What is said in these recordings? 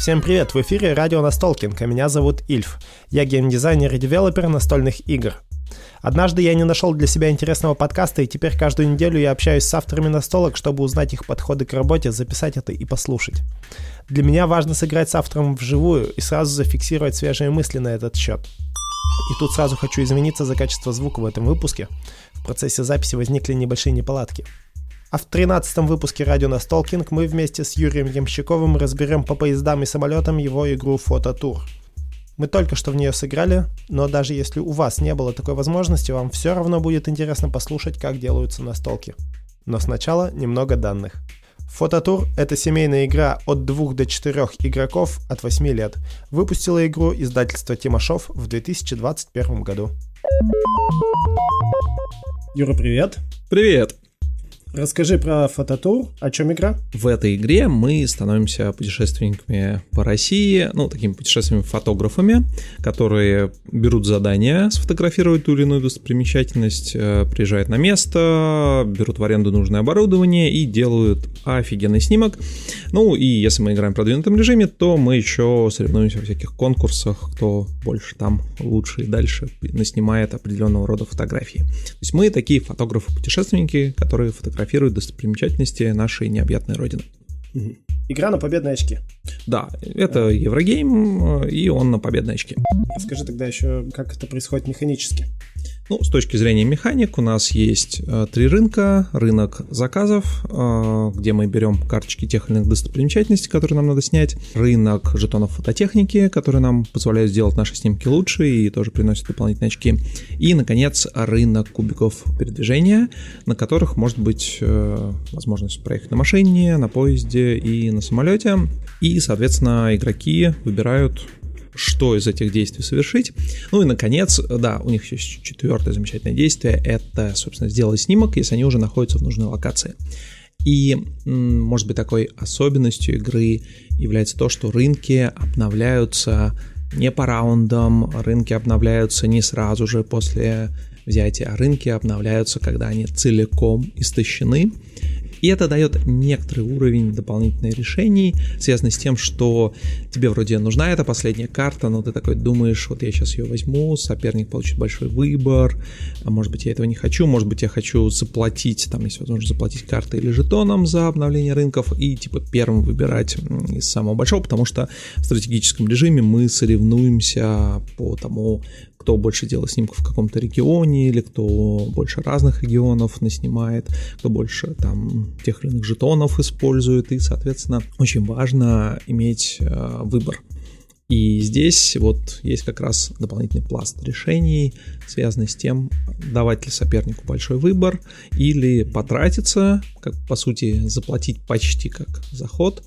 Всем привет, в эфире радио Настолкинг, а меня зовут Ильф. Я геймдизайнер и девелопер настольных игр. Однажды я не нашел для себя интересного подкаста, и теперь каждую неделю я общаюсь с авторами настолок, чтобы узнать их подходы к работе, записать это и послушать. Для меня важно сыграть с автором вживую и сразу зафиксировать свежие мысли на этот счет. И тут сразу хочу извиниться за качество звука в этом выпуске. В процессе записи возникли небольшие неполадки. А в 13 выпуске радио Настолкинг мы вместе с Юрием Ямщиковым разберем по поездам и самолетам его игру «Фототур». Мы только что в нее сыграли, но даже если у вас не было такой возможности, вам все равно будет интересно послушать, как делаются настолки. Но сначала немного данных. Фототур — это семейная игра от 2 до 4 игроков от 8 лет. Выпустила игру издательство Тимошов в 2021 году. Юра, привет. Привет. Расскажи про фототур, о чем игра? В этой игре мы становимся путешественниками по России, ну, такими путешественниками-фотографами, которые берут задание сфотографировать ту или иную достопримечательность, э, приезжают на место, берут в аренду нужное оборудование и делают офигенный снимок. Ну, и если мы играем в продвинутом режиме, то мы еще соревнуемся в всяких конкурсах, кто больше там лучше и дальше наснимает определенного рода фотографии. То есть мы такие фотографы-путешественники, которые фотографируют фотографирует достопримечательности нашей необъятной родины. Игра на победные очки. Да, это Еврогейм, и он на победные очки. Скажи тогда еще, как это происходит механически. Ну, с точки зрения механик у нас есть э, три рынка. Рынок заказов, э, где мы берем карточки тех или иных достопримечательностей, которые нам надо снять. Рынок жетонов фототехники, которые нам позволяют сделать наши снимки лучше и тоже приносят дополнительные очки. И, наконец, рынок кубиков передвижения, на которых может быть э, возможность проехать на машине, на поезде и на самолете. И, соответственно, игроки выбирают что из этих действий совершить. Ну и, наконец, да, у них есть четвертое замечательное действие, это, собственно, сделать снимок, если они уже находятся в нужной локации. И, может быть, такой особенностью игры является то, что рынки обновляются не по раундам, рынки обновляются не сразу же после взятия, а рынки обновляются, когда они целиком истощены. И это дает некоторый уровень дополнительных решений, связанный с тем, что тебе вроде нужна эта последняя карта, но ты такой думаешь, вот я сейчас ее возьму, соперник получит большой выбор, а может быть я этого не хочу, может быть я хочу заплатить, там есть возможность заплатить картой или жетоном за обновление рынков и типа первым выбирать из самого большого, потому что в стратегическом режиме мы соревнуемся по тому, кто больше делает снимков в каком-то регионе, или кто больше разных регионов наснимает, кто больше там тех или иных жетонов использует, и, соответственно, очень важно иметь э, выбор. И здесь вот есть как раз дополнительный пласт решений, связанный с тем, давать ли сопернику большой выбор или потратиться, как по сути заплатить почти как заход,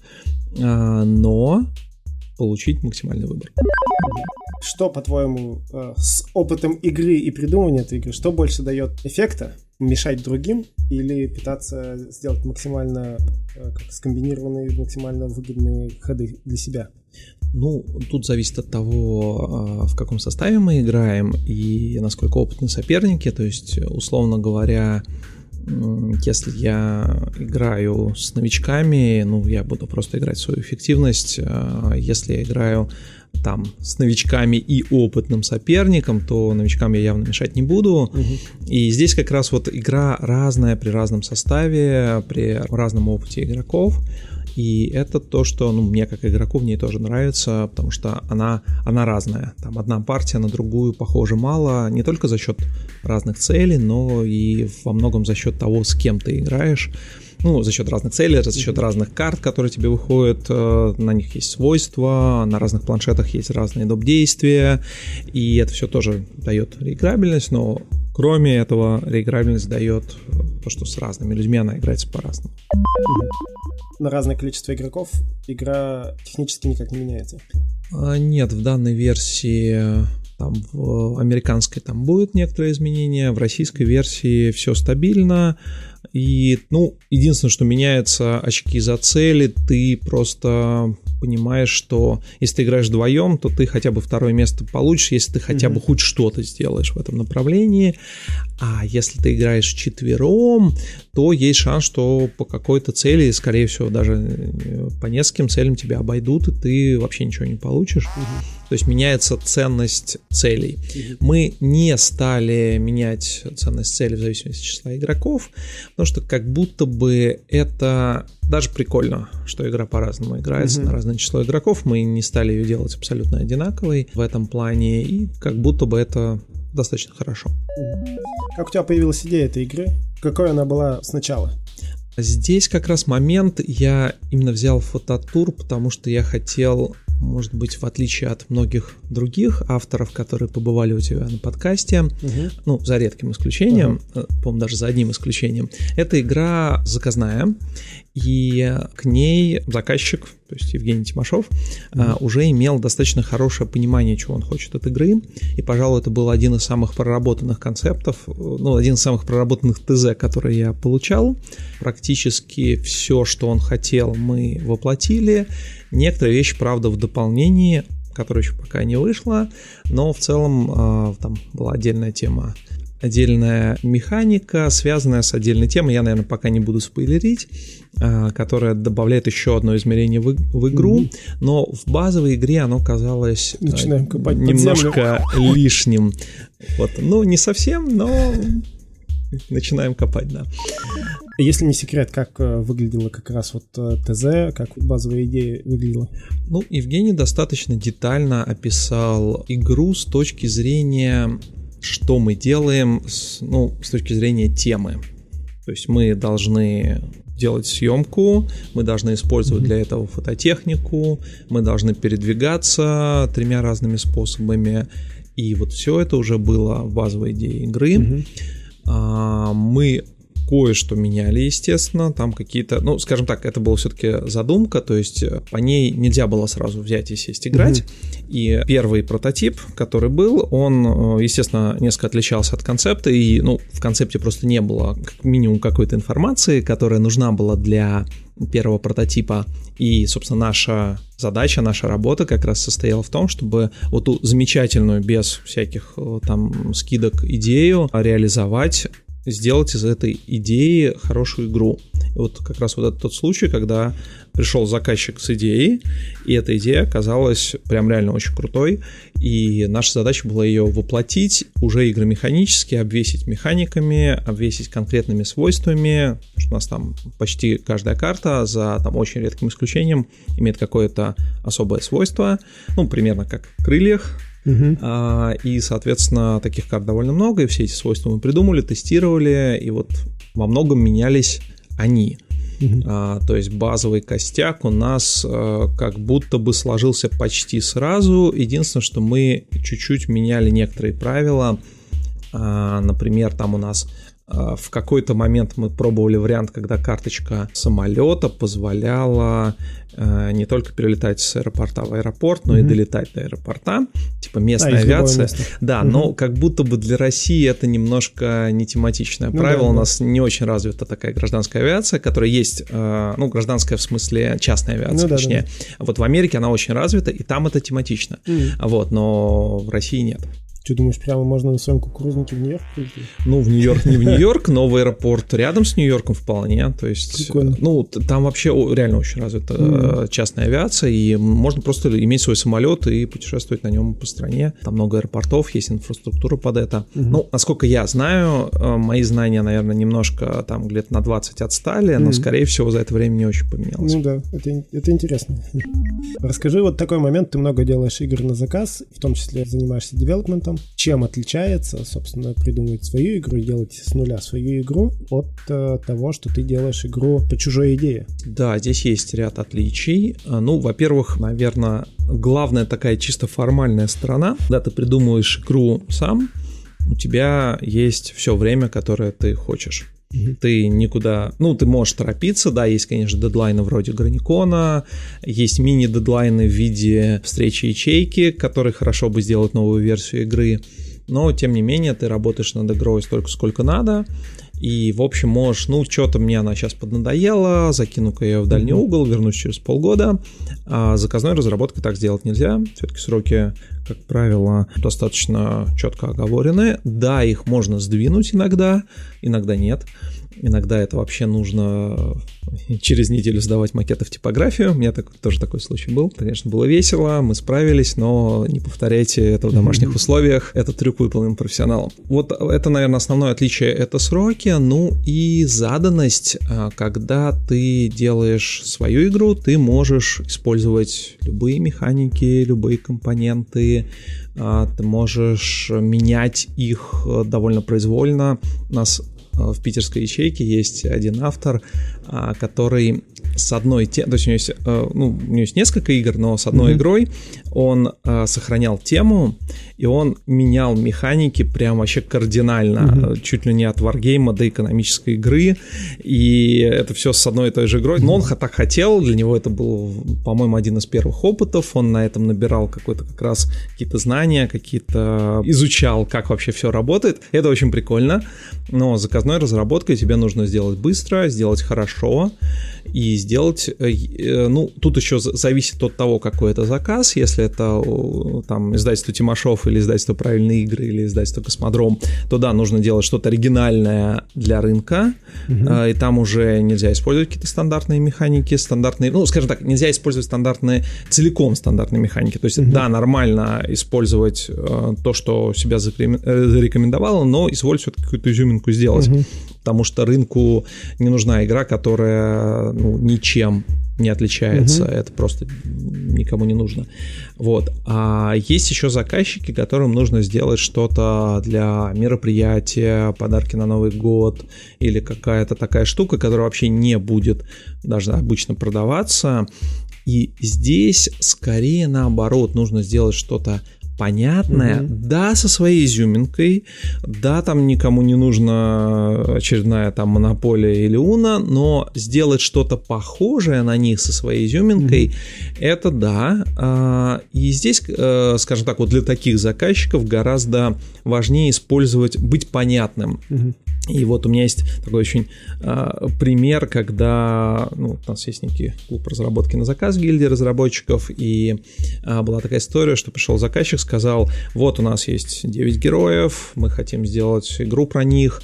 э, но получить максимальный выбор. Что, по-твоему, э, с опытом игры и придумывания этой игры, что больше дает эффекта? Мешать другим или пытаться сделать максимально э, как скомбинированные, максимально выгодные ходы для себя? Ну, тут зависит от того, а, в каком составе мы играем и насколько опытны соперники. То есть, условно говоря, если я играю с новичками, ну, я буду просто играть свою эффективность. А если я играю там с новичками и опытным соперником, то новичкам я явно мешать не буду. Угу. И здесь как раз вот игра разная при разном составе, при разном опыте игроков. И это то, что ну, мне как игроку в ней тоже нравится, потому что она, она разная. Там одна партия на другую похожа мало, не только за счет разных целей, но и во многом за счет того, с кем ты играешь. Ну, за счет разных целей, за счет разных карт, которые тебе выходят, э, на них есть свойства, на разных планшетах есть разные доп. действия, и это все тоже дает реиграбельность, но кроме этого реиграбельность дает то, что с разными людьми она играется по-разному. На разное количество игроков игра технически никак не меняется? А, нет, в данной версии там в американской там будет некоторые изменения, в российской версии все стабильно, И, ну, единственное, что меняется очки за цели, ты просто понимаешь, что если ты играешь вдвоем, то ты хотя бы второе место получишь, если ты хотя бы хоть что-то сделаешь в этом направлении. А если ты играешь четвером, то есть шанс, что по какой-то цели, скорее всего, даже э, по нескольким целям тебя обойдут, и ты вообще ничего не получишь. То есть меняется ценность целей. Мы не стали менять ценность целей в зависимости от числа игроков, потому что как будто бы это даже прикольно, что игра по-разному играется mm-hmm. на разное число игроков. Мы не стали ее делать абсолютно одинаковой в этом плане, и как будто бы это достаточно хорошо. Как у тебя появилась идея этой игры? Какой она была сначала? Здесь как раз момент я именно взял фототур, потому что я хотел может быть, в отличие от многих других авторов, которые побывали у тебя на подкасте, угу. ну, за редким исключением, угу. по-моему, даже за одним исключением, эта игра заказная, и к ней заказчик, то есть Евгений Тимошов, mm-hmm. уже имел достаточно хорошее понимание, чего он хочет от игры, и, пожалуй, это был один из самых проработанных концептов, ну, один из самых проработанных ТЗ, которые я получал. Практически все, что он хотел, мы воплотили. Некоторые вещи, правда, в дополнении которая еще пока не вышла, но в целом э, там была отдельная тема отдельная механика, связанная с отдельной темой, я, наверное, пока не буду спойлерить, а, которая добавляет еще одно измерение в, в игру, mm-hmm. но в базовой игре оно казалось а, Начинаем копать немножко лишним. Вот, ну, не совсем, но начинаем копать, да. Если не секрет, как э, выглядела как раз вот э, ТЗ, как базовая идея выглядела? Ну, Евгений достаточно детально описал игру с точки зрения что мы делаем с, ну, с точки зрения темы. То есть мы должны делать съемку, мы должны использовать для этого фототехнику, мы должны передвигаться тремя разными способами. И вот все это уже было в базовой идее игры. Mm-hmm. А, мы кое-что меняли, естественно, там какие-то, ну, скажем так, это была все-таки задумка, то есть э, по ней нельзя было сразу взять и сесть играть, mm-hmm. и первый прототип, который был, он, э, естественно, несколько отличался от концепта, и, ну, в концепте просто не было как минимум какой-то информации, которая нужна была для первого прототипа. И, собственно, наша задача, наша работа как раз состояла в том, чтобы вот ту замечательную, без всяких э, там скидок идею реализовать сделать из этой идеи хорошую игру. И вот как раз вот этот тот случай, когда пришел заказчик с идеей, и эта идея оказалась прям реально очень крутой, и наша задача была ее воплотить уже игромеханически, обвесить механиками, обвесить конкретными свойствами, что у нас там почти каждая карта, за там очень редким исключением, имеет какое-то особое свойство, ну, примерно как в крыльях, Uh-huh. А, и, соответственно, таких карт довольно много, и все эти свойства мы придумали, тестировали, и вот во многом менялись они. Uh-huh. А, то есть базовый костяк у нас а, как будто бы сложился почти сразу. Единственное, что мы чуть-чуть меняли некоторые правила. А, например, там у нас в какой-то момент мы пробовали вариант, когда карточка самолета позволяла э, не только перелетать с аэропорта в аэропорт, но mm-hmm. и долетать до аэропорта, типа местная а, авиация. Да, mm-hmm. но как будто бы для России это немножко не тематичное ну, правило. Да, У нас да. не очень развита такая гражданская авиация, которая есть, э, ну, гражданская в смысле частная авиация, ну, точнее. Да, да. Вот в Америке она очень развита, и там это тематично. Mm-hmm. Вот, но в России нет. Ты думаешь, прямо можно на своем кукурузнике в Нью-Йорк прийти? Ну, в Нью-Йорк не в Нью-Йорк, но в аэропорт рядом с Нью-Йорком вполне. То есть, Прикольно. ну, там вообще реально очень развита mm. частная авиация, и можно просто иметь свой самолет и путешествовать на нем по стране. Там много аэропортов, есть инфраструктура под это. Mm-hmm. Ну, насколько я знаю, э, мои знания, наверное, немножко там где-то на 20 отстали, но, mm-hmm. скорее всего, за это время не очень поменялось. Ну да, это, это интересно. Расскажи вот такой момент. Ты много делаешь игр на заказ, в том числе занимаешься девелопментом этом, чем отличается, собственно, придумывать свою игру делать с нуля свою игру от э, того, что ты делаешь игру по чужой идее. Да, здесь есть ряд отличий. А, ну, во-первых, наверное, главная такая чисто формальная сторона, когда ты придумываешь игру сам, у тебя есть все время, которое ты хочешь. Ты никуда... Ну, ты можешь торопиться, да, есть, конечно, дедлайны вроде Граникона, есть мини-дедлайны в виде встречи ячейки, которые хорошо бы сделать новую версию игры, но, тем не менее, ты работаешь над игрой столько, сколько надо, и, в общем, можешь, ну, что-то мне она сейчас поднадоела, закину-ка ее в дальний угол, вернусь через полгода. А заказной разработкой так сделать нельзя. Все-таки сроки, как правило, достаточно четко оговорены. Да, их можно сдвинуть иногда, иногда нет. Иногда это вообще нужно э, через неделю сдавать макеты в типографию. У меня так, тоже такой случай был. Конечно, было весело, мы справились, но не повторяйте это в домашних условиях. Этот трюк выполнен профессионалом. Вот это, наверное, основное отличие — это сроки. Ну и заданность. А, когда ты делаешь свою игру, ты можешь использовать любые механики, любые компоненты, а, ты можешь менять их э, довольно произвольно. У нас в питерской ячейке есть один автор, а, который с одной темой, то есть у него есть, э, ну, у него есть несколько игр, но с одной mm-hmm. игрой он э, сохранял тему, и он менял механики прям вообще кардинально, mm-hmm. чуть ли не от варгейма до экономической игры, и это все с одной и той же игрой. Но он так хотел, для него это был, по-моему, один из первых опытов, он на этом набирал какой-то как раз какие-то знания, какие-то изучал, как вообще все работает. Это очень прикольно, но заказной разработкой. Тебе нужно сделать быстро, сделать хорошо, и сделать, э, э, ну, тут еще зависит от того, какой это заказ, если это там издательство Тимашов или издательство Правильные игры или издательство Космодром, то да, нужно делать что-то оригинальное для рынка, угу. и там уже нельзя использовать какие-то стандартные механики, стандартные, ну, скажем так, нельзя использовать стандартные, целиком стандартные механики, то есть, угу. да, нормально использовать то, что себя зарекомендовало, но изволь все-таки какую-то изюминку сделать. Угу потому что рынку не нужна игра, которая ну, ничем не отличается, угу. это просто никому не нужно. Вот. А есть еще заказчики, которым нужно сделать что-то для мероприятия, подарки на Новый год или какая-то такая штука, которая вообще не будет даже обычно продаваться. И здесь скорее наоборот нужно сделать что-то понятная, угу. да, со своей изюминкой, да, там никому не нужна очередная там монополия или уна, но сделать что-то похожее на них со своей изюминкой, угу. это да. А, и здесь, э, скажем так, вот для таких заказчиков гораздо важнее использовать, быть понятным. Угу. И вот у меня есть такой очень э, пример, когда ну, у нас есть некий клуб разработки на заказ гильдии разработчиков, и э, была такая история, что пришел заказчик, сказал, вот у нас есть 9 героев, мы хотим сделать игру про них,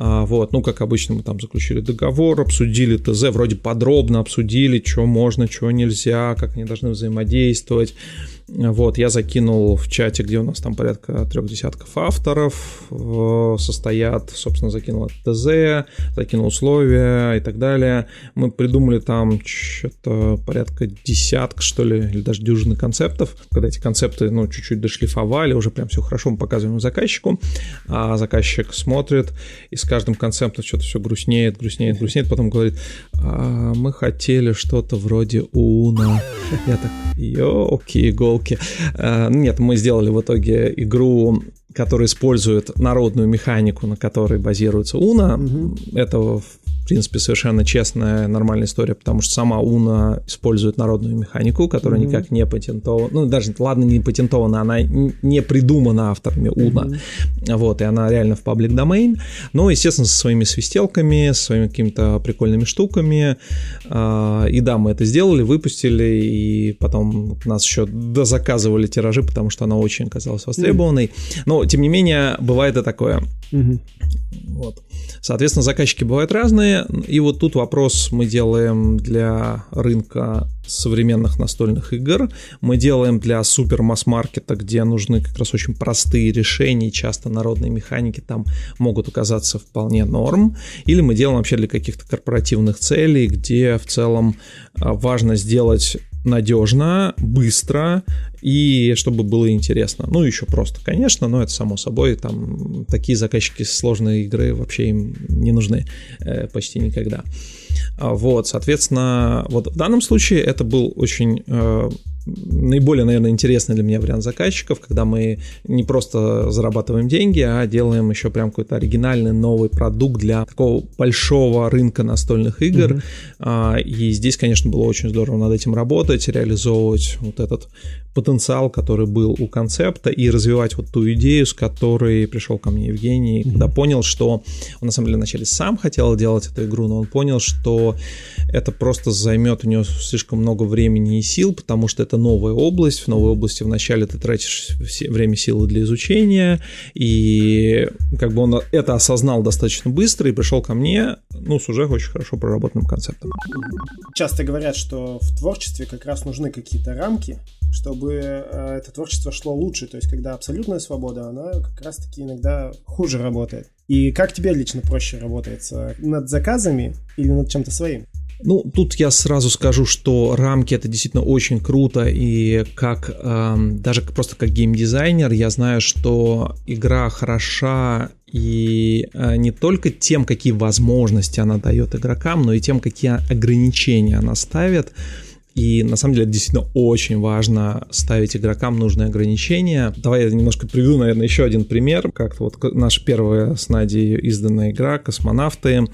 а, вот, ну, как обычно, мы там заключили договор, обсудили ТЗ, вроде подробно обсудили, что можно, что нельзя, как они должны взаимодействовать. Вот, я закинул в чате, где у нас там порядка трех десятков авторов состоят, собственно, закинул ТЗ, закинул условия и так далее. Мы придумали там что-то порядка десятка, что ли, или даже дюжины концептов. Когда эти концепты, ну, чуть-чуть дошлифовали, уже прям все хорошо, мы показываем заказчику, а заказчик смотрит и с каждым концептом что-то все грустнеет, грустнеет, грустнеет, потом говорит, а, мы хотели что-то вроде Уна. Я так, окей, гол елки. Э, нет, мы сделали в итоге игру, которая использует народную механику, на которой базируется Уна. Угу. Это принципе, совершенно честная, нормальная история, потому что сама Уна использует народную механику, которая mm-hmm. никак не патентована. Ну, даже, ладно, не патентована, она не придумана авторами Уна. Mm-hmm. Вот, и она реально в паблик домен. Но, естественно, со своими свистелками, со своими какими-то прикольными штуками. А, и да, мы это сделали, выпустили, и потом нас еще дозаказывали тиражи, потому что она очень оказалась востребованной. Mm-hmm. Но, тем не менее, бывает и такое. Mm-hmm. Вот. Соответственно, заказчики бывают разные, и вот тут вопрос мы делаем для рынка современных настольных игр, мы делаем для супер масс-маркета, где нужны как раз очень простые решения, часто народные механики там могут оказаться вполне норм, или мы делаем вообще для каких-то корпоративных целей, где в целом а, важно сделать надежно, быстро и чтобы было интересно. Ну, еще просто, конечно, но это само собой, там такие заказчики сложные игры вообще им не нужны э, почти никогда. А, вот, соответственно, вот в данном случае это был очень э, наиболее, наверное, интересный для меня вариант заказчиков, когда мы не просто зарабатываем деньги, а делаем еще прям какой-то оригинальный новый продукт для такого большого рынка настольных игр. Mm-hmm. И здесь, конечно, было очень здорово над этим работать, реализовывать вот этот потенциал, который был у концепта, и развивать вот ту идею, с которой пришел ко мне Евгений, mm-hmm. когда понял, что он на самом деле вначале сам хотел делать эту игру, но он понял, что это просто займет у него слишком много времени и сил, потому что это новая область. В новой области вначале ты тратишь время, силы для изучения, и как бы он это осознал достаточно быстро и пришел ко мне, ну, с уже очень хорошо проработанным концептом. Часто говорят, что в творчестве как раз нужны какие-то рамки, чтобы э, это творчество шло лучше. То есть, когда абсолютная свобода, она как раз-таки иногда хуже работает. И как тебе лично проще работается? Над заказами или над чем-то своим? Ну, тут я сразу скажу, что рамки это действительно очень круто, и как э, даже просто как геймдизайнер я знаю, что игра хороша и э, не только тем, какие возможности она дает игрокам, но и тем, какие ограничения она ставит. И на самом деле это действительно очень важно ставить игрокам нужные ограничения. Давай я немножко приведу, наверное, еще один пример. Как-то вот наша первая с Надей изданная игра «Космонавты»,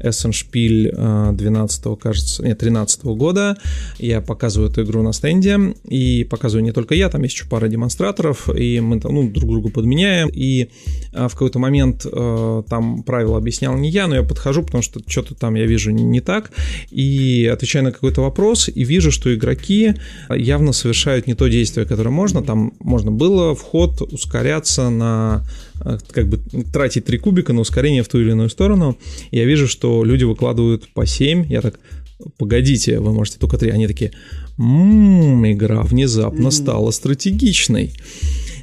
Эссеншпиль 12 кажется, нет, 13 года. Я показываю эту игру на стенде, и показываю не только я, там есть еще пара демонстраторов, и мы там, ну, друг другу подменяем, и а, в какой-то момент э, там правила объяснял не я, но я подхожу, потому что что-то там я вижу не так, и отвечаю на какой-то вопрос, и вижу, что игроки явно совершают не то действие, которое можно. Там можно было вход ускоряться на э, как бы тратить три кубика на ускорение в ту или иную сторону. Я вижу, что люди выкладывают по 7. Я так, погодите, вы можете только 3. Они такие, м-м, игра внезапно стала стратегичной.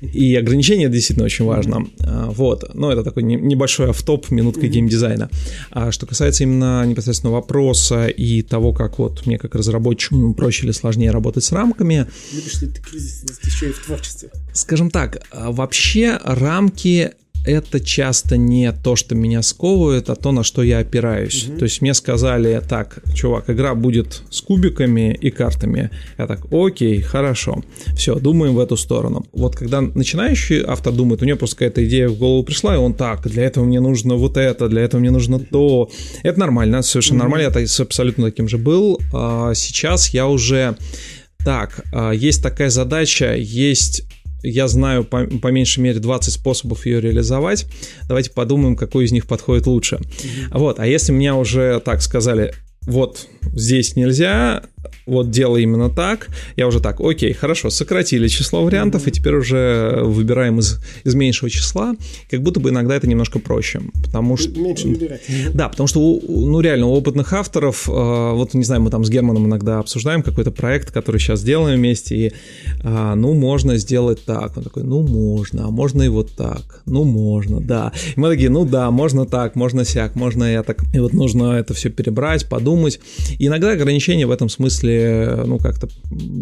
И ограничение действительно очень важно. А, вот. Но это такой небольшой автоп, минутка геймдизайна. А что касается именно непосредственно вопроса и того, как вот мне как разработчику проще или сложнее работать с рамками. Любишь ли ты кризис еще и в творчестве? Скажем так, а, вообще рамки это часто не то, что меня сковывает, а то, на что я опираюсь. Угу. То есть мне сказали, так, чувак, игра будет с кубиками и картами. Я так, окей, хорошо. Все, думаем в эту сторону. Вот когда начинающий автор думает, у него просто какая-то идея в голову пришла, и он так, для этого мне нужно вот это, для этого мне нужно то. Это нормально, совершенно угу. нормально, я абсолютно таким же был. А сейчас я уже... Так, а, есть такая задача, есть я знаю по, по меньшей мере 20 способов ее реализовать. Давайте подумаем, какой из них подходит лучше. Mm-hmm. Вот, а если меня уже так сказали, вот здесь нельзя, вот делай именно так. Я уже так, окей, хорошо, сократили число вариантов, и теперь уже выбираем из, из меньшего числа. Как будто бы иногда это немножко проще, потому что... Меньше выбирать. Да, потому что, ну реально, у опытных авторов, э, вот, не знаю, мы там с Германом иногда обсуждаем какой-то проект, который сейчас делаем вместе, и, а, ну, можно сделать так. Он такой, ну, можно, а можно и вот так. Ну, можно, да. И мы такие, ну, да, можно так, можно сяк, можно я так. И вот нужно это все перебрать, подумать. И иногда ограничения в этом смысле ну, как-то,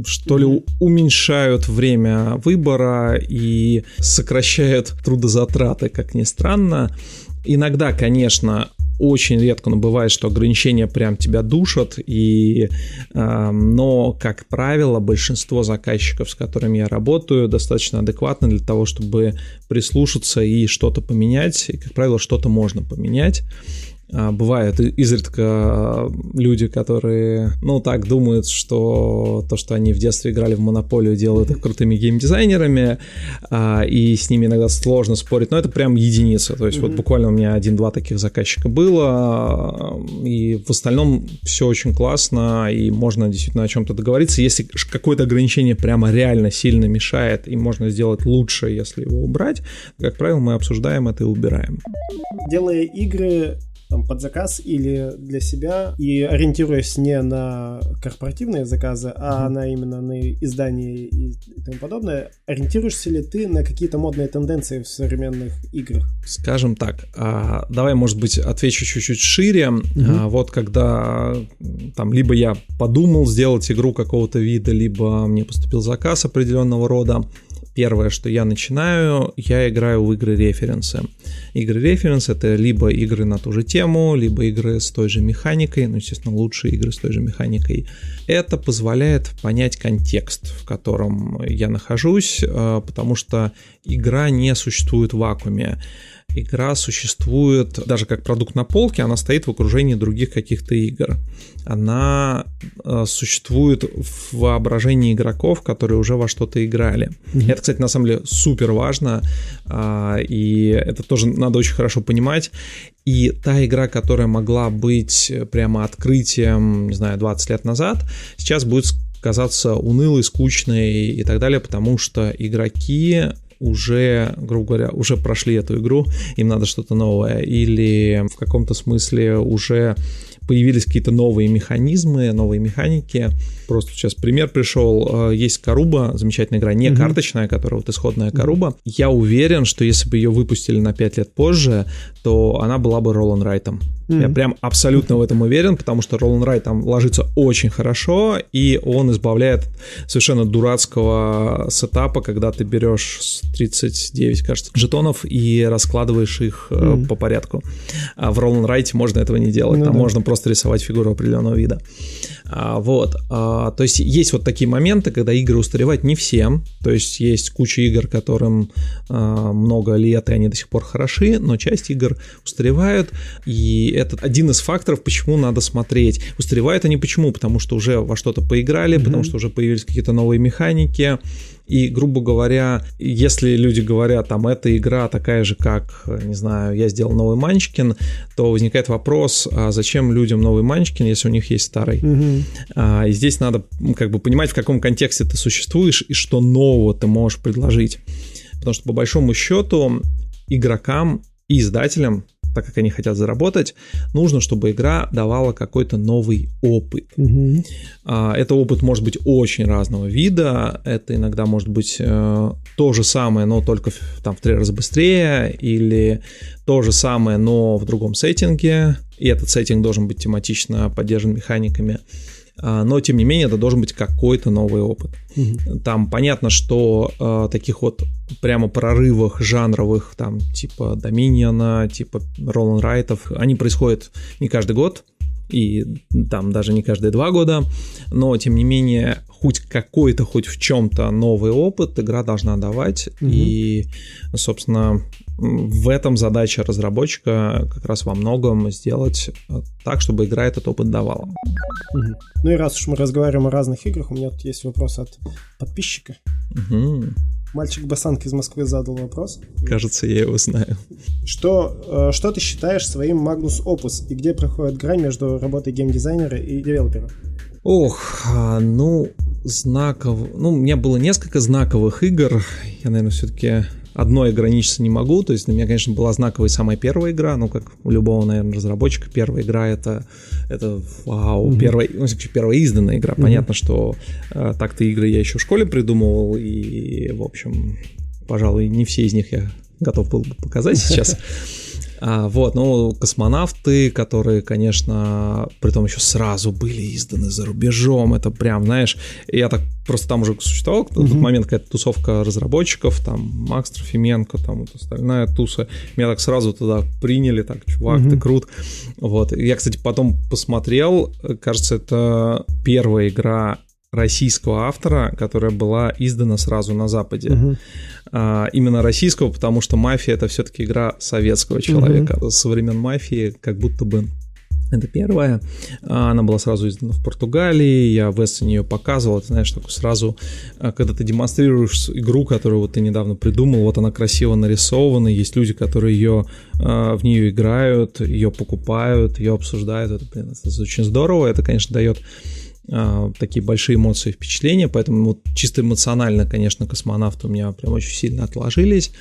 что ли, уменьшают время выбора и сокращают трудозатраты, как ни странно. Иногда, конечно, очень редко, но бывает, что ограничения прям тебя душат, и, э, но, как правило, большинство заказчиков, с которыми я работаю, достаточно адекватны для того, чтобы прислушаться и что-то поменять, и, как правило, что-то можно поменять. А, бывают изредка а, люди, которые, ну, так думают, что то, что они в детстве играли в монополию, делают их крутыми геймдизайнерами, а, и с ними иногда сложно спорить, но это прям единица. То есть mm-hmm. вот буквально у меня один-два таких заказчика было, и в остальном все очень классно, и можно действительно о чем-то договориться. Если какое-то ограничение прямо реально сильно мешает, и можно сделать лучше, если его убрать, как правило, мы обсуждаем это и убираем. Делая игры, там, под заказ или для себя, и ориентируясь не на корпоративные заказы, а mm-hmm. на именно на издание и тому подобное, ориентируешься ли ты на какие-то модные тенденции в современных играх? Скажем так, а, давай, может быть, отвечу чуть-чуть шире. Mm-hmm. А, вот когда там либо я подумал сделать игру какого-то вида, либо мне поступил заказ определенного рода, первое, что я начинаю, я играю в игры-референсы. Игры-референс — это либо игры на ту же тему, либо игры с той же механикой, ну, естественно, лучшие игры с той же механикой. Это позволяет понять контекст, в котором я нахожусь, э, потому что игра не существует в вакууме игра существует даже как продукт на полке, она стоит в окружении других каких-то игр. Она э, существует в воображении игроков, которые уже во что-то играли. Mm-hmm. Это, кстати, на самом деле супер важно, э, и это тоже надо очень хорошо понимать. И та игра, которая могла быть прямо открытием, не знаю, 20 лет назад, сейчас будет казаться унылой, скучной и так далее, потому что игроки уже, грубо говоря, уже прошли эту игру, им надо что-то новое, или в каком-то смысле уже появились какие-то новые механизмы, новые механики. Просто сейчас пример пришел. Э, есть Каруба, замечательная игра, не mm-hmm. карточная, которая вот исходная Каруба. Я уверен, что если бы ее выпустили на 5 лет позже, то она была бы Ролан Райтом. Mm-hmm. Я прям абсолютно в этом уверен, потому что Ролан Райт там ложится очень хорошо, и он избавляет совершенно дурацкого сетапа, когда ты берешь 39, кажется, жетонов и раскладываешь их mm-hmm. по порядку. А в Ролан Райте можно этого не делать, ну, там да. можно просто рисовать фигуру определенного вида. А, вот, а, то есть есть вот такие моменты, когда игры устаревают не всем, то есть есть куча игр, которым а, много лет, и они до сих пор хороши, но часть игр устаревают, и это один из факторов, почему надо смотреть. Устаревают они почему? Потому что уже во что-то поиграли, mm-hmm. потому что уже появились какие-то новые механики, и, грубо говоря, если люди говорят, там, эта игра такая же, как, не знаю, я сделал новый Манчкин, то возникает вопрос, а зачем людям новый Манчкин, если у них есть старый? Угу. А, и здесь надо как бы понимать, в каком контексте ты существуешь и что нового ты можешь предложить. Потому что, по большому счету, игрокам и издателям так как они хотят заработать, нужно, чтобы игра давала какой-то новый опыт. Угу. Это опыт может быть очень разного вида. Это иногда может быть э, то же самое, но только там в три раза быстрее, или то же самое, но в другом сеттинге. И этот сеттинг должен быть тематично поддержан механиками. А, но тем не менее это должен быть какой-то новый опыт. Угу. Там понятно, что э, таких вот прямо прорывах жанровых, там типа Доминиона, типа Ролан Райтов, они происходят не каждый год, и там даже не каждые два года, но тем не менее хоть какой-то, хоть в чем-то новый опыт игра должна давать, угу. и, собственно, в этом задача разработчика как раз во многом сделать э, так, чтобы игра этот опыт давала. Угу. Ну и раз уж мы разговариваем о разных играх, у меня тут есть вопрос от подписчика. Угу. Мальчик Басанк из Москвы задал вопрос. Кажется, я его знаю. Что, э, что ты считаешь своим Magnus Opus и где проходит грань между работой геймдизайнера и девелопера? Ох, а, ну, знаков... Ну, у меня было несколько знаковых игр. Я, наверное, все-таки одной ограничиться не могу. То есть для меня, конечно, была знаковая самая первая игра, ну, как у любого, наверное, разработчика, первая игра это, это вау, mm-hmm. первая, ну, первая изданная игра. Mm-hmm. Понятно, что э, так-то игры я еще в школе придумывал, и, в общем, пожалуй, не все из них я готов был бы показать сейчас. А, вот, ну, космонавты, которые, конечно, при том еще сразу были изданы за рубежом, это прям, знаешь, я так просто там уже существовал в тот момент какая-то тусовка разработчиков, там Макс Трофименко, там вот остальная туса, меня так сразу туда приняли, так, чувак, ты крут, вот. Я, кстати, потом посмотрел, кажется, это первая игра российского автора, которая была издана сразу на Западе. Угу. А, именно российского, потому что мафия это все-таки игра советского человека. Угу. Со времен мафии как будто бы это первая. А, она была сразу издана в Португалии. Я в Эссене ее показывал. Ты знаешь, такой сразу, а, когда ты демонстрируешь игру, которую вот ты недавно придумал, вот она красиво нарисована. Есть люди, которые ее в нее играют, ее покупают, ее обсуждают. Это, блин, это очень здорово. Это, конечно, дает а, такие большие эмоции впечатления, поэтому вот чисто эмоционально, конечно, космонавты у меня прям очень сильно отложились.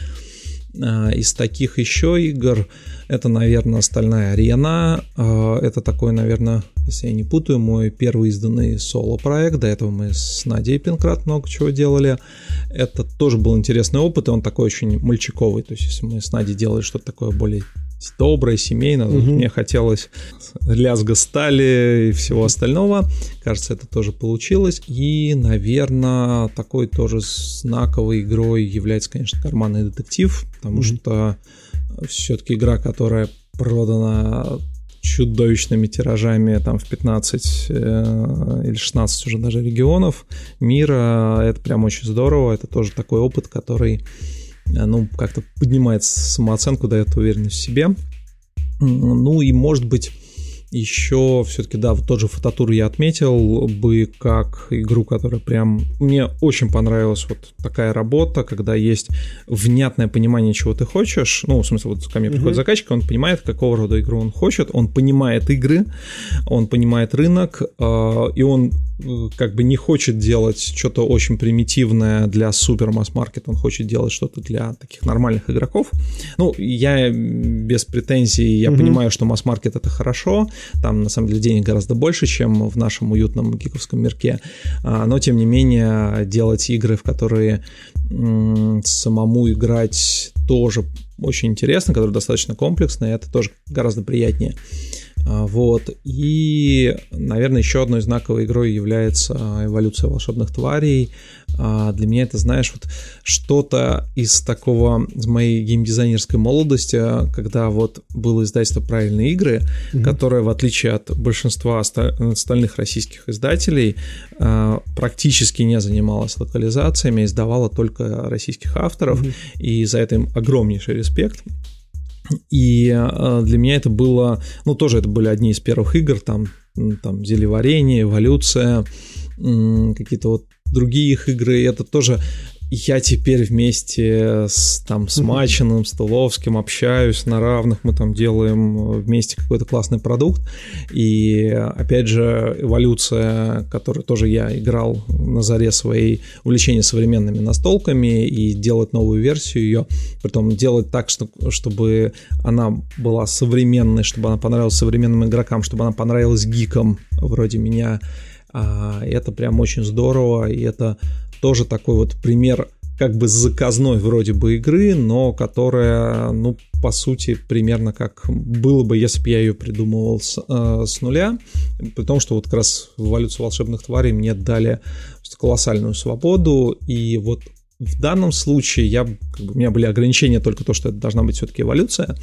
А, из таких еще игр это, наверное, «Стальная арена». А, это такой, наверное, если я не путаю, мой первый изданный соло-проект. До этого мы с Надей Пинкрат много чего делали. Это тоже был интересный опыт, и он такой очень мальчиковый. То есть, если мы с Надей делали что-то такое более добрая, семейная. Угу. Мне хотелось лязга стали и всего остального. Кажется, это тоже получилось. И, наверное, такой тоже знаковой игрой является, конечно, карманный детектив, потому угу. что все-таки игра, которая продана чудовищными тиражами там в 15 э, или 16 уже даже регионов мира. Это прям очень здорово. Это тоже такой опыт, который ну, как-то поднимает самооценку, дает уверенность в себе. Ну и, может быть, еще все-таки, да, вот тот же фототур я отметил бы как игру, которая прям... Мне очень понравилась вот такая работа, когда есть внятное понимание, чего ты хочешь. Ну, в смысле, вот ко мне приходит mm-hmm. заказчик, он понимает, какого рода игру он хочет, он понимает игры, он понимает рынок, э, и он как бы не хочет делать что-то очень примитивное для супер масс-маркет, он хочет делать что-то для таких нормальных игроков. Ну, я без претензий, я mm-hmm. понимаю, что масс-маркет это хорошо, там, на самом деле, денег гораздо больше, чем в нашем уютном гиковском мирке. А, но, тем не менее, делать игры, в которые самому играть тоже очень интересно, которые достаточно комплексные, это тоже гораздо приятнее. Вот. И, наверное, еще одной знаковой игрой является эволюция волшебных тварей. А, для меня это, знаешь, вот что-то из такого, из моей геймдизайнерской молодости, когда вот было издательство «Правильные игры», mm-hmm. которое, в отличие от большинства остальных российских издателей, а, практически не занималось локализациями, издавала только российских авторов, mm-hmm. и за это им огромнейший респект. И э, для меня это было, ну, тоже это были одни из первых игр, там, там зелеварение, эволюция, какие-то вот другие их игры, это тоже я теперь вместе с, там, с Мачиным, с Туловским общаюсь на равных, мы там делаем вместе какой-то классный продукт. И, опять же, эволюция, которую тоже я играл на заре своей увлечения современными настолками и делать новую версию ее, притом делать так, что, чтобы она была современной, чтобы она понравилась современным игрокам, чтобы она понравилась гикам вроде меня. А, это прям очень здорово, и это тоже такой вот пример как бы заказной вроде бы игры, но которая, ну, по сути, примерно как было бы, если бы я ее придумывал с, э, с нуля, при том, что вот как раз в «Эволюцию волшебных тварей» мне дали колоссальную свободу, и вот в данном случае я, как бы, у меня были ограничения только то, что это должна быть все-таки эволюция,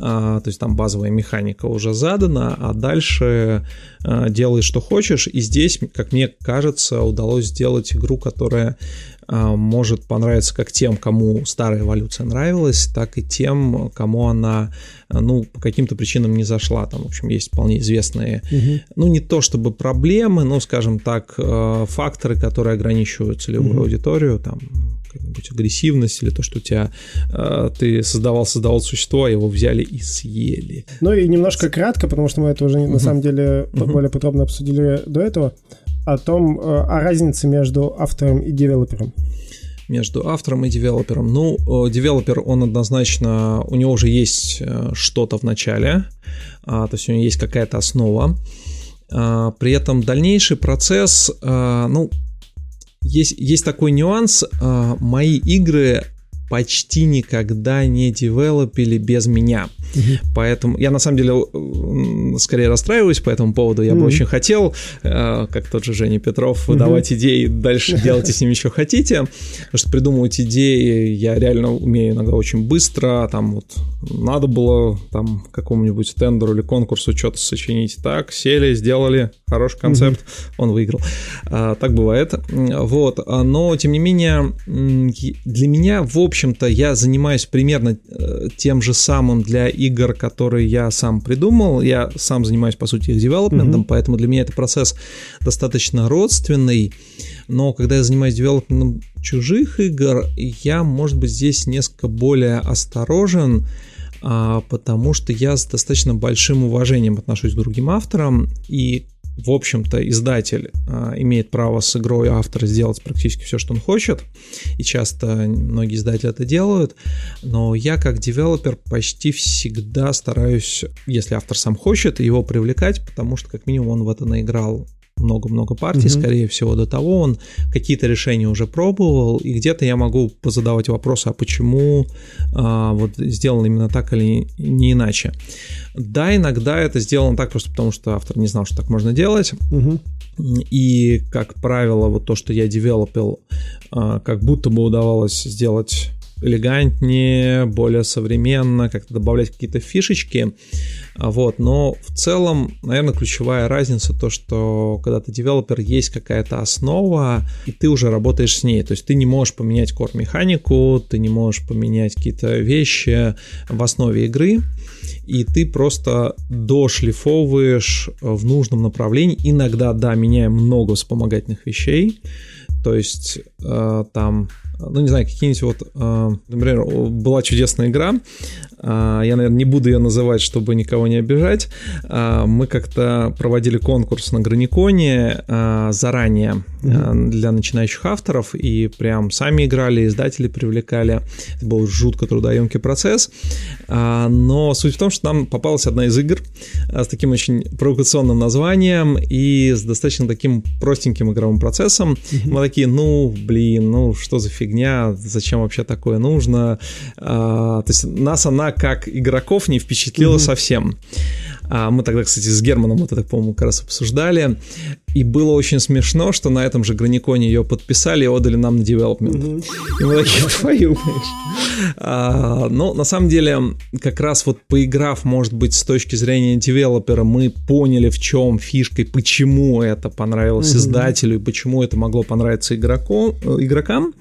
а, то есть там базовая механика уже задана, а дальше а, делай, что хочешь. И здесь, как мне кажется, удалось сделать игру, которая может понравиться как тем, кому старая эволюция нравилась, так и тем, кому она, ну, по каким-то причинам не зашла. Там, в общем, есть вполне известные, угу. ну, не то чтобы проблемы, но, скажем так, факторы, которые ограничивают целевую угу. аудиторию, там, какая-нибудь агрессивность или то, что у тебя э, ты создавал, создавал существо, а его взяли и съели. Ну и немножко кратко, потому что мы это уже uh-huh. на самом деле uh-huh. более подробно обсудили до этого, о том, э, о разнице между автором и девелопером между автором и девелопером. Ну, э, девелопер, он однозначно, у него уже есть э, что-то в начале, а, то есть у него есть какая-то основа. А, при этом дальнейший процесс, ну, есть, есть такой нюанс. Мои игры почти никогда не девелопили без меня. Угу. Поэтому я на самом деле скорее расстраиваюсь по этому поводу. Я угу. бы очень хотел, э, как тот же Женя Петров, выдавать угу. идеи, дальше делайте с ними что хотите. Потому что придумывать идеи я реально умею иногда очень быстро. Там вот надо было там какому-нибудь тендеру или конкурсу что-то сочинить. Так, сели, сделали, хороший концепт, угу. он выиграл. А, так бывает. Вот. Но, тем не менее, для меня, в общем-то, я занимаюсь примерно э, тем же самым для игр, которые я сам придумал. Я сам занимаюсь, по сути, их девелопментом, mm-hmm. поэтому для меня это процесс достаточно родственный. Но когда я занимаюсь девелопментом чужих игр, я, может быть, здесь несколько более осторожен, а, потому что я с достаточно большим уважением отношусь к другим авторам, и в общем-то, издатель а, имеет право с игрой автора сделать практически все, что он хочет, и часто многие издатели это делают, но я как девелопер почти всегда стараюсь, если автор сам хочет, его привлекать, потому что как минимум он в это наиграл много-много партий, mm-hmm. скорее всего, до того он какие-то решения уже пробовал, и где-то я могу позадавать вопросы, а почему а, вот сделано именно так или не иначе. Да, иногда это сделано так просто потому, что автор не знал, что так можно делать. Mm-hmm. И, как правило, вот то, что я девелопил, а, как будто бы удавалось сделать элегантнее, более современно, как-то добавлять какие-то фишечки. Вот, но в целом, наверное, ключевая разница то, что когда ты девелопер, есть какая-то основа, и ты уже работаешь с ней. То есть ты не можешь поменять core-механику, ты не можешь поменять какие-то вещи в основе игры, и ты просто дошлифовываешь в нужном направлении. Иногда, да, меняя много вспомогательных вещей, то есть э, там ну, не знаю, какие-нибудь вот, э, например, была чудесная игра, а, я, наверное, не буду ее называть, чтобы никого не обижать. А, мы как-то проводили конкурс на Граниконе а, заранее для начинающих авторов, и прям сами играли, издатели привлекали. Это был жутко трудоемкий процесс. Но суть в том, что нам попалась одна из игр с таким очень провокационным названием и с достаточно таким простеньким игровым процессом. Мы такие, ну, блин, ну, что за фигня, зачем вообще такое нужно? То есть нас она как игроков не впечатлила mm-hmm. совсем. А мы тогда, кстати, с Германом вот это, по-моему, как раз обсуждали. И было очень смешно, что на этом же Граниконе ее подписали и отдали нам на девелопмент. Mm-hmm. И мы такие, твою, а, Ну, на самом деле, как раз вот поиграв, может быть, с точки зрения девелопера, мы поняли, в чем фишка и почему это понравилось mm-hmm. издателю и почему это могло понравиться игроку, игрокам.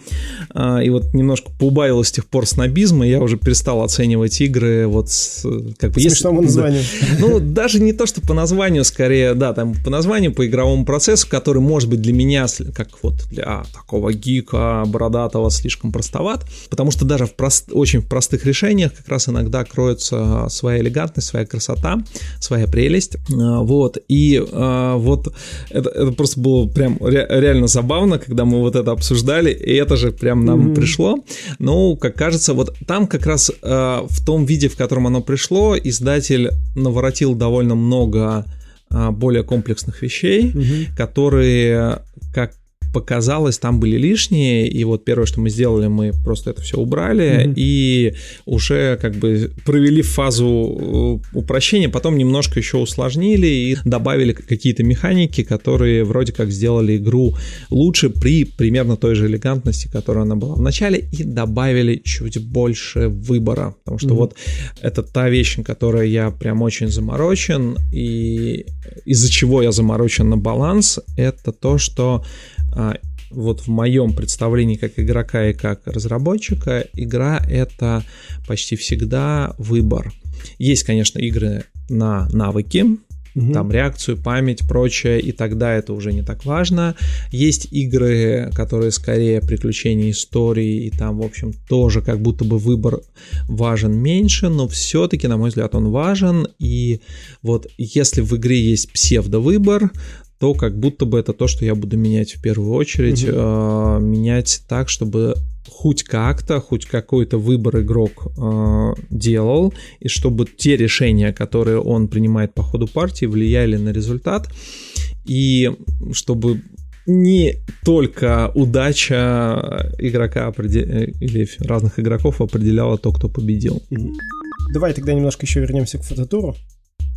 А, и вот немножко поубавилось с тех пор снобизма, я уже перестал оценивать игры вот с, как бы... Смешному названию. Ну, даже не то, что по названию, скорее, да, там по названию, по игровому процессу, который может быть для меня, как вот для такого гика бородатого, слишком простоват, потому что даже в прост, очень в простых решениях как раз иногда кроется своя элегантность, своя красота, своя прелесть, а, вот, и а, вот это, это просто было прям ре, реально забавно, когда мы вот это обсуждали, и это же прям нам mm-hmm. пришло, ну, как кажется, вот там как раз а, в том виде, в котором оно пришло, издатель наворотил довольно много а, более комплексных вещей, угу. которые, как показалось, там были лишние, и вот первое, что мы сделали, мы просто это все убрали, mm-hmm. и уже как бы провели фазу э, упрощения, потом немножко еще усложнили и добавили какие-то механики, которые вроде как сделали игру лучше при примерно той же элегантности, которая она была в начале, и добавили чуть больше выбора, потому что mm-hmm. вот это та вещь, которой я прям очень заморочен, и из-за чего я заморочен на баланс, это то, что вот в моем представлении как игрока и как разработчика, игра это почти всегда выбор. Есть, конечно, игры на навыки, угу. там реакцию, память, прочее, и тогда это уже не так важно. Есть игры, которые скорее приключения истории, и там, в общем, тоже как будто бы выбор важен меньше, но все-таки, на мой взгляд, он важен. И вот если в игре есть псевдовыбор, то как будто бы это то, что я буду менять в первую очередь, угу. э, менять так, чтобы хоть как-то, хоть какой-то выбор игрок э, делал, и чтобы те решения, которые он принимает по ходу партии, влияли на результат, и чтобы не только удача игрока определ... или разных игроков определяла то, кто победил. Давай тогда немножко еще вернемся к фототуру.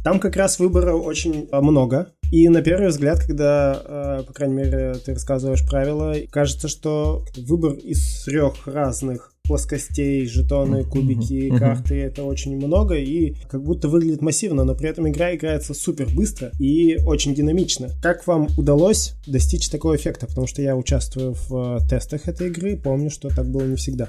Там как раз выбора очень а, много. И на первый взгляд, когда, а, по крайней мере, ты рассказываешь правила, кажется, что выбор из трех разных плоскостей, жетоны, кубики, карты, это очень много и как будто выглядит массивно, но при этом игра играется супер быстро и очень динамично. Как вам удалось достичь такого эффекта? Потому что я участвую в а, тестах этой игры, помню, что так было не всегда.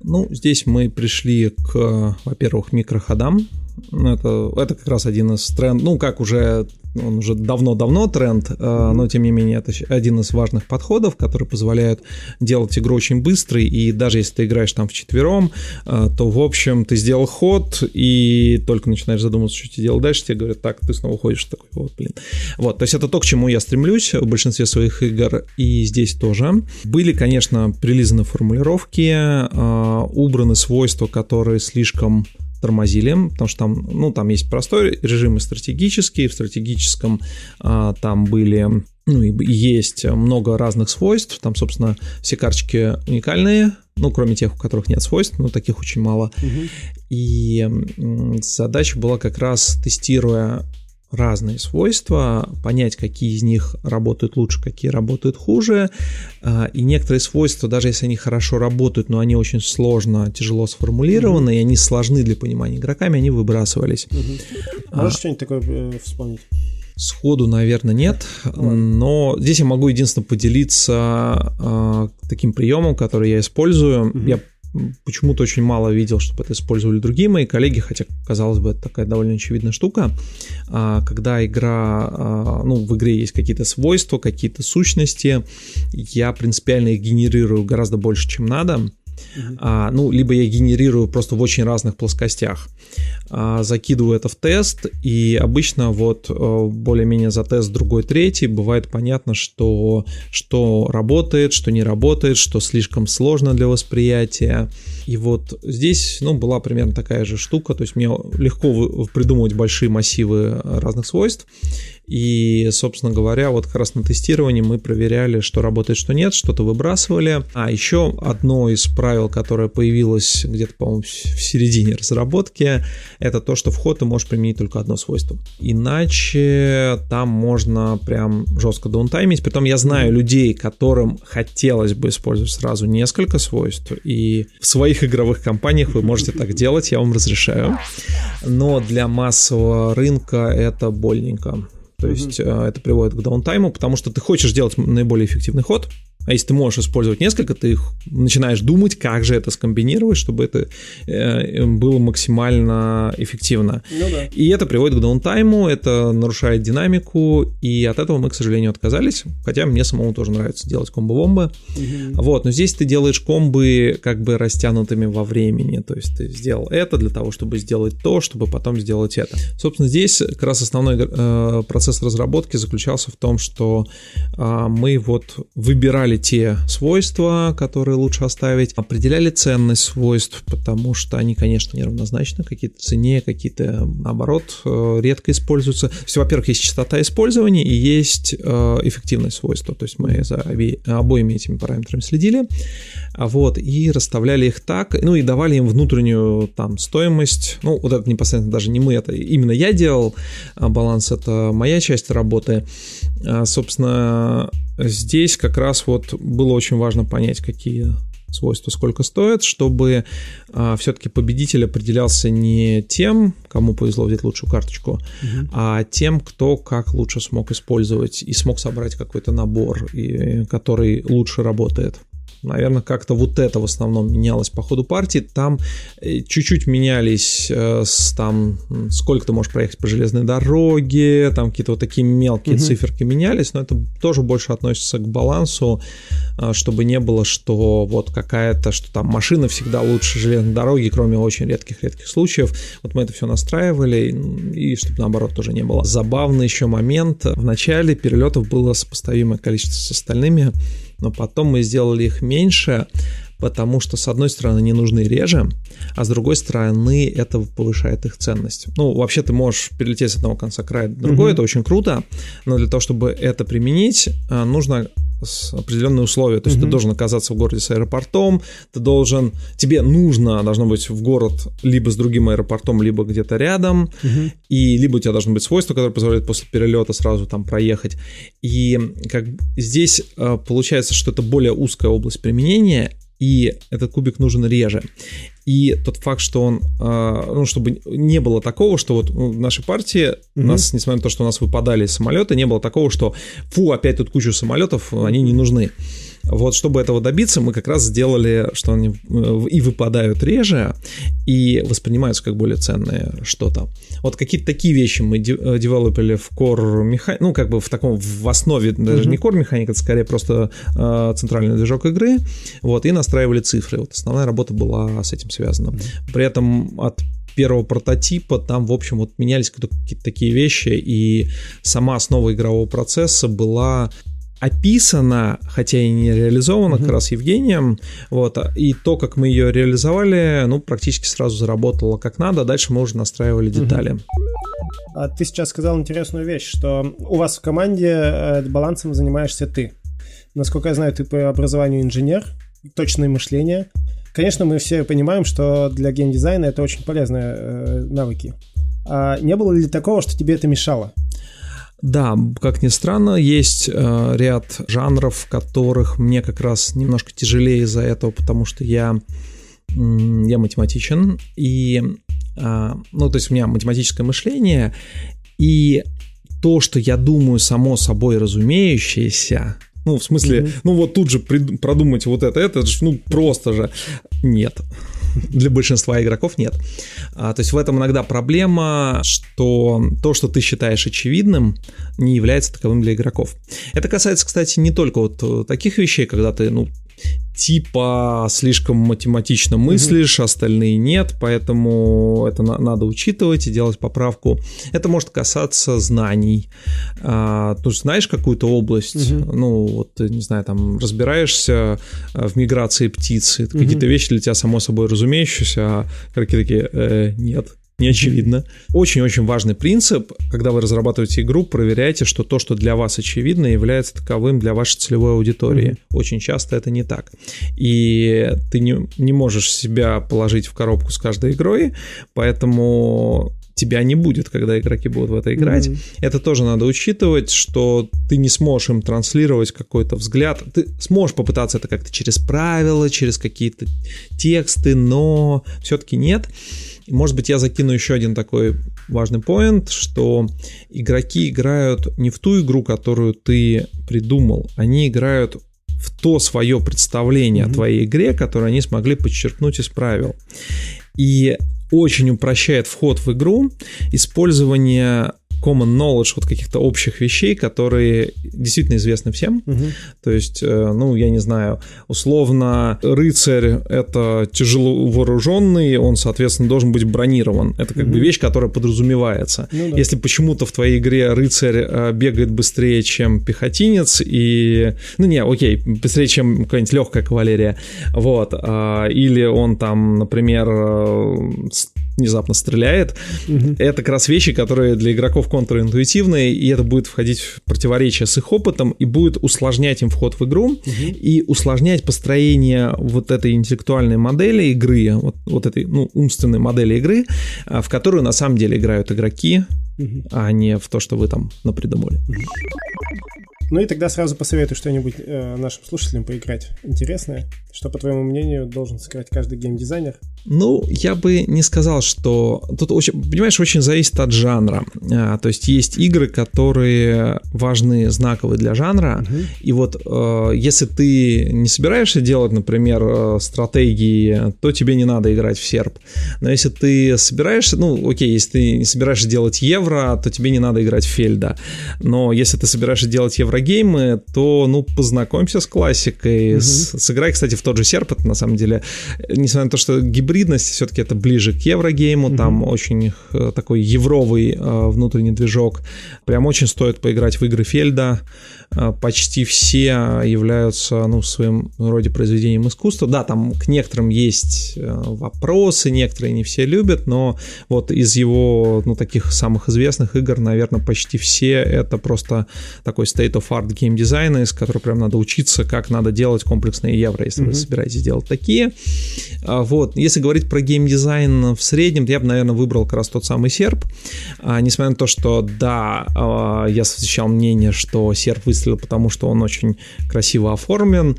Ну, здесь мы пришли к, во-первых, микроходам, это, это как раз один из трендов, ну, как уже, он уже давно-давно тренд, mm-hmm. но тем не менее это один из важных подходов, который позволяет делать игру очень быстрой, и даже если ты играешь там в четвером, э, то, в общем, ты сделал ход, и только начинаешь задумываться, что тебе делать дальше, тебе говорят, так, ты снова уходишь, такой, вот, блин. Вот, то есть это то, к чему я стремлюсь в большинстве своих игр, и здесь тоже. Были, конечно, прилизаны формулировки, э, убраны свойства, которые слишком тормозили, потому что там, ну, там есть простой режим и стратегический. В стратегическом а, там были ну, и есть много разных свойств. Там, собственно, все карточки уникальные, ну, кроме тех, у которых нет свойств, но таких очень мало. Угу. И задача была как раз, тестируя разные свойства, понять, какие из них работают лучше, какие работают хуже. А, и некоторые свойства, даже если они хорошо работают, но они очень сложно, тяжело сформулированы, mm-hmm. и они сложны для понимания игроками, они выбрасывались. Mm-hmm. Можешь а, что-нибудь такое э, вспомнить? Сходу, наверное, нет, но здесь я могу единственное поделиться э, таким приемом, который я использую. Mm-hmm. Я почему-то очень мало видел, чтобы это использовали другие мои коллеги, хотя, казалось бы, это такая довольно очевидная штука. А, когда игра, а, ну, в игре есть какие-то свойства, какие-то сущности, я принципиально их генерирую гораздо больше, чем надо. А, ну, либо я генерирую просто в очень разных плоскостях. А, закидываю это в тест, и обычно вот э, более-менее за тест другой, третий бывает понятно, что, что работает, что не работает, что слишком сложно для восприятия. И вот здесь, ну, была примерно такая же штука, то есть мне легко придумывать большие массивы разных свойств, и, собственно говоря, вот как раз на тестировании мы проверяли, что работает, что нет, что-то выбрасывали. А еще одно из правил, которое появилось где-то, по-моему, в середине разработки, это то, что в ход ты можешь применить только одно свойство. Иначе там можно прям жестко даунтаймить. Притом я знаю людей, которым хотелось бы использовать сразу несколько свойств, и в своих игровых компаниях вы можете так делать, я вам разрешаю. Но для массового рынка это больненько. То mm-hmm. есть э, это приводит к даунтайму, потому что ты хочешь сделать наиболее эффективный ход, а если ты можешь использовать несколько, ты их начинаешь думать, как же это скомбинировать, чтобы это э, было максимально эффективно. Ну, да. И это приводит к даунтайму, это нарушает динамику, и от этого мы, к сожалению, отказались. Хотя мне самому тоже нравится делать комбо-бомбы. Угу. Вот, но здесь ты делаешь комбы как бы растянутыми во времени. То есть ты сделал это для того, чтобы сделать то, чтобы потом сделать это. Собственно, здесь как раз основной э, процесс разработки заключался в том, что э, мы вот выбирали те свойства, которые лучше оставить, определяли ценность свойств, потому что они, конечно, неравнозначны, какие-то цене, какие-то, наоборот, э, редко используются. Есть, во-первых, есть частота использования и есть э, эффективность свойства, то есть мы за обоими этими параметрами следили, вот, и расставляли их так, ну и давали им внутреннюю там стоимость, ну вот это непосредственно даже не мы, это именно я делал, а баланс это моя часть работы, а, собственно, здесь как раз вот было очень важно понять, какие свойства сколько стоят, чтобы а, все-таки победитель определялся не тем, кому повезло взять лучшую карточку, угу. а тем, кто как лучше смог использовать и смог собрать какой-то набор, и, который лучше работает. Наверное, как-то вот это в основном менялось по ходу партии. Там э, чуть-чуть менялись э, с, там, сколько ты можешь проехать по железной дороге, там какие-то вот такие мелкие угу. циферки менялись, но это тоже больше относится к балансу, э, чтобы не было, что вот какая-то, что там машина всегда лучше железной дороги, кроме очень редких-редких случаев. Вот мы это все настраивали, и чтобы наоборот тоже не было. Забавный еще момент. В начале перелетов было сопоставимое количество с остальными но потом мы сделали их меньше, потому что, с одной стороны, не нужны реже, а с другой стороны, это повышает их ценность. Ну, вообще, ты можешь перелететь с одного конца края до другого, mm-hmm. это очень круто, но для того, чтобы это применить, э, нужно определенные условия. То есть mm-hmm. ты должен оказаться в городе с аэропортом, ты должен, тебе нужно, должно быть в город либо с другим аэропортом, либо где-то рядом, mm-hmm. и либо у тебя должно быть свойство, которое позволяет после перелета сразу там проехать. И как здесь э, получается, что это более узкая область применения, и этот кубик нужен реже. И тот факт, что он, э, ну, чтобы не было такого, что вот в нашей партии mm-hmm. нас, несмотря на то, что у нас выпадали самолеты, не было такого, что фу, опять тут кучу самолетов, они не нужны. Вот, чтобы этого добиться, мы как раз сделали, что они э, и выпадают реже, и воспринимаются как более ценное что-то. Вот какие-то такие вещи мы э, девелопили в core механике, ну, как бы в таком, в основе, даже mm-hmm. не core механика, это скорее просто э, центральный движок игры, вот, и настраивали цифры. Вот основная работа была с этим связана. Mm-hmm. При этом от первого прототипа там, в общем, вот менялись какие-то такие вещи, и сама основа игрового процесса была описана, хотя и не реализована mm-hmm. как раз Евгением, вот, и то, как мы ее реализовали, ну, практически сразу заработало как надо, дальше мы уже настраивали детали. Mm-hmm. А ты сейчас сказал интересную вещь, что у вас в команде э, балансом занимаешься ты. Насколько я знаю, ты по образованию инженер, точное мышление. Конечно, мы все понимаем, что для геймдизайна это очень полезные э, навыки. А не было ли такого, что тебе это мешало? Да, как ни странно, есть э, ряд жанров, в которых мне как раз немножко тяжелее из-за этого, потому что я, я математичен, и, э, ну, то есть у меня математическое мышление, и то, что я думаю само собой разумеющееся, ну, в смысле, mm-hmm. ну вот тут же прид- продумать вот это, это же, ну, просто же нет. Для большинства игроков нет. А, то есть в этом иногда проблема, что то, что ты считаешь очевидным, не является таковым для игроков. Это касается, кстати, не только вот э, таких вещей, когда ты, ну, типа слишком математично мыслишь, mm-hmm. остальные нет, поэтому это на- надо учитывать и делать поправку. Это может касаться знаний. А, ты знаешь какую-то область, mm-hmm. ну вот, не знаю, там разбираешься а, в миграции птиц, mm-hmm. какие-то вещи для тебя само собой разумеющиеся, а какие такие э, нет не очевидно. Очень-очень важный принцип, когда вы разрабатываете игру, проверяйте, что то, что для вас очевидно, является таковым для вашей целевой аудитории. Mm-hmm. Очень часто это не так. И ты не, не можешь себя положить в коробку с каждой игрой, поэтому тебя не будет, когда игроки будут в это играть. Mm-hmm. Это тоже надо учитывать, что ты не сможешь им транслировать какой-то взгляд. Ты сможешь попытаться это как-то через правила, через какие-то тексты, но все-таки нет. Может быть, я закину еще один такой важный поинт, что игроки играют не в ту игру, которую ты придумал, они играют в то свое представление mm-hmm. о твоей игре, которое они смогли подчеркнуть из правил. И очень упрощает вход в игру использование common knowledge, вот каких-то общих вещей, которые действительно известны всем. Угу. То есть, э, ну, я не знаю, условно, рыцарь — это тяжело вооруженный, он, соответственно, должен быть бронирован. Это как угу. бы вещь, которая подразумевается. Ну, да. Если почему-то в твоей игре рыцарь э, бегает быстрее, чем пехотинец, и... Ну, не, окей, быстрее, чем какая-нибудь легкая кавалерия, вот, а, или он там, например, э, внезапно стреляет. Угу. Это как раз вещи, которые для игроков контринтуитивные, и это будет входить в противоречие с их опытом и будет усложнять им вход в игру угу. и усложнять построение вот этой интеллектуальной модели игры, вот, вот этой ну, умственной модели игры, а, в которую на самом деле играют игроки, угу. а не в то, что вы там напридумали. Ну и тогда сразу посоветую что-нибудь э, нашим слушателям поиграть интересное. Что, по твоему мнению, должен сыграть каждый геймдизайнер? Ну, я бы не сказал, что... Тут, очень, понимаешь, очень зависит от жанра. А, то есть есть игры, которые важны, знаковые для жанра. Угу. И вот э, если ты не собираешься делать, например, э, стратегии, то тебе не надо играть в серп. Но если ты собираешься... Ну, окей, если ты не собираешься делать евро, то тебе не надо играть в фельда. Но если ты собираешься делать евро еврогеймы, то, ну, познакомься с классикой. Угу. С, сыграй, кстати, в тот же серп, это на самом деле, несмотря на то, что гибридность все-таки это ближе к еврогейму, угу. там очень э, такой евровый э, внутренний движок. Прям очень стоит поиграть в игры Фельда. Э, почти все являются, ну, в своем роде произведением искусства. Да, там к некоторым есть вопросы, некоторые не все любят, но вот из его, ну, таких самых известных игр, наверное, почти все это просто такой state of art геймдизайна, из которого прям надо учиться, как надо делать комплексные евро, если mm-hmm. Вы собираетесь делать такие. А, вот, если говорить про геймдизайн в среднем, то я бы, наверное, выбрал как раз тот самый серп. А, несмотря на то, что, да, а, я встречал мнение, что серп выстрелил, потому что он очень красиво оформлен,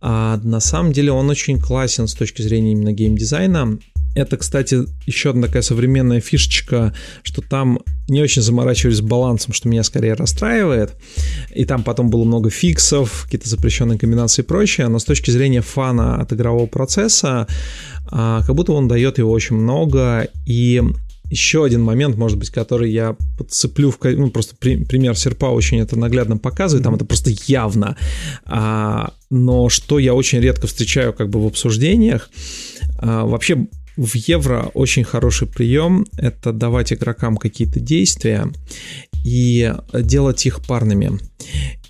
а на самом деле он очень классен с точки зрения именно геймдизайна. Это, кстати, еще одна такая современная фишечка, что там не очень заморачивались балансом, что меня скорее расстраивает. И там потом было много фиксов, какие-то запрещенные комбинации и прочее. Но с точки зрения фана от игрового процесса, а, как будто он дает его очень много. И еще один момент, может быть, который я подцеплю, в, ну, просто при, пример серпа очень это наглядно показывает, там это просто явно. А, но что я очень редко встречаю как бы в обсуждениях, а, вообще в евро очень хороший прием — это давать игрокам какие-то действия и делать их парными.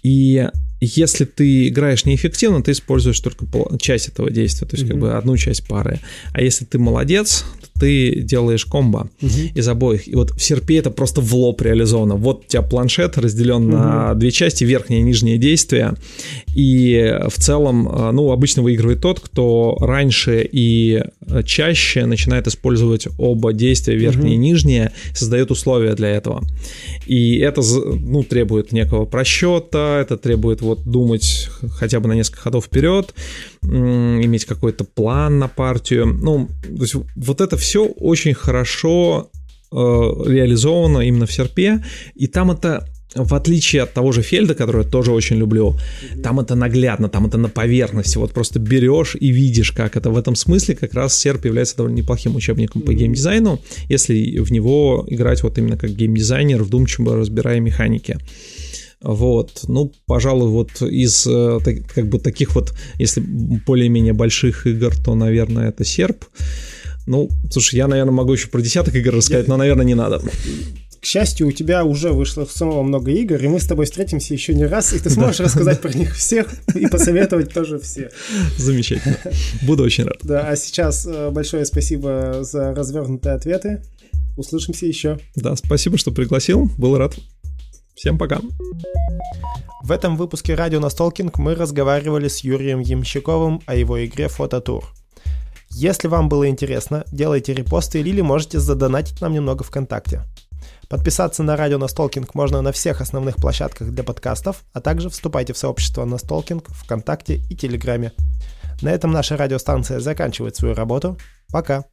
И если ты играешь неэффективно, ты используешь только часть этого действия, то есть mm-hmm. как бы одну часть пары. А если ты молодец, ты делаешь комбо uh-huh. из обоих. И вот в серпе это просто в лоб реализовано. Вот у тебя планшет разделен uh-huh. на две части, верхнее и нижнее действие. И в целом, э, ну, обычно выигрывает тот, кто раньше и чаще начинает использовать оба действия, верхнее uh-huh. и нижнее, создает условия для этого. И это, ну, требует некого просчета, это требует вот думать хотя бы на несколько ходов вперед, иметь какой-то план на партию. Ну, то есть вот это все очень хорошо э, реализовано именно в серпе, и там это в отличие от того же Фельда, который я тоже очень люблю, там это наглядно, там это на поверхности, вот просто берешь и видишь, как это. В этом смысле как раз серп является довольно неплохим учебником по геймдизайну, если в него играть вот именно как геймдизайнер, вдумчиво разбирая механики. Вот, ну, пожалуй, вот из э, как бы таких вот, если более-менее больших игр, то, наверное, это серп. Ну, слушай, я, наверное, могу еще про десяток игр рассказать, я... но, наверное, не надо. К счастью, у тебя уже вышло самого много игр, и мы с тобой встретимся еще не раз, и ты сможешь рассказать про них всех и посоветовать тоже все. Замечательно. Буду очень рад. Да, а сейчас э, большое спасибо за развернутые ответы. Услышимся еще. Да, спасибо, что пригласил. Был рад. Всем пока. В этом выпуске радио Настолкинг мы разговаривали с Юрием Ямщиковым о его игре Фототур. Если вам было интересно, делайте репосты или можете задонатить нам немного ВКонтакте. Подписаться на радио Настолкинг можно на всех основных площадках для подкастов, а также вступайте в сообщество Настолкинг ВКонтакте и Телеграме. На этом наша радиостанция заканчивает свою работу. Пока!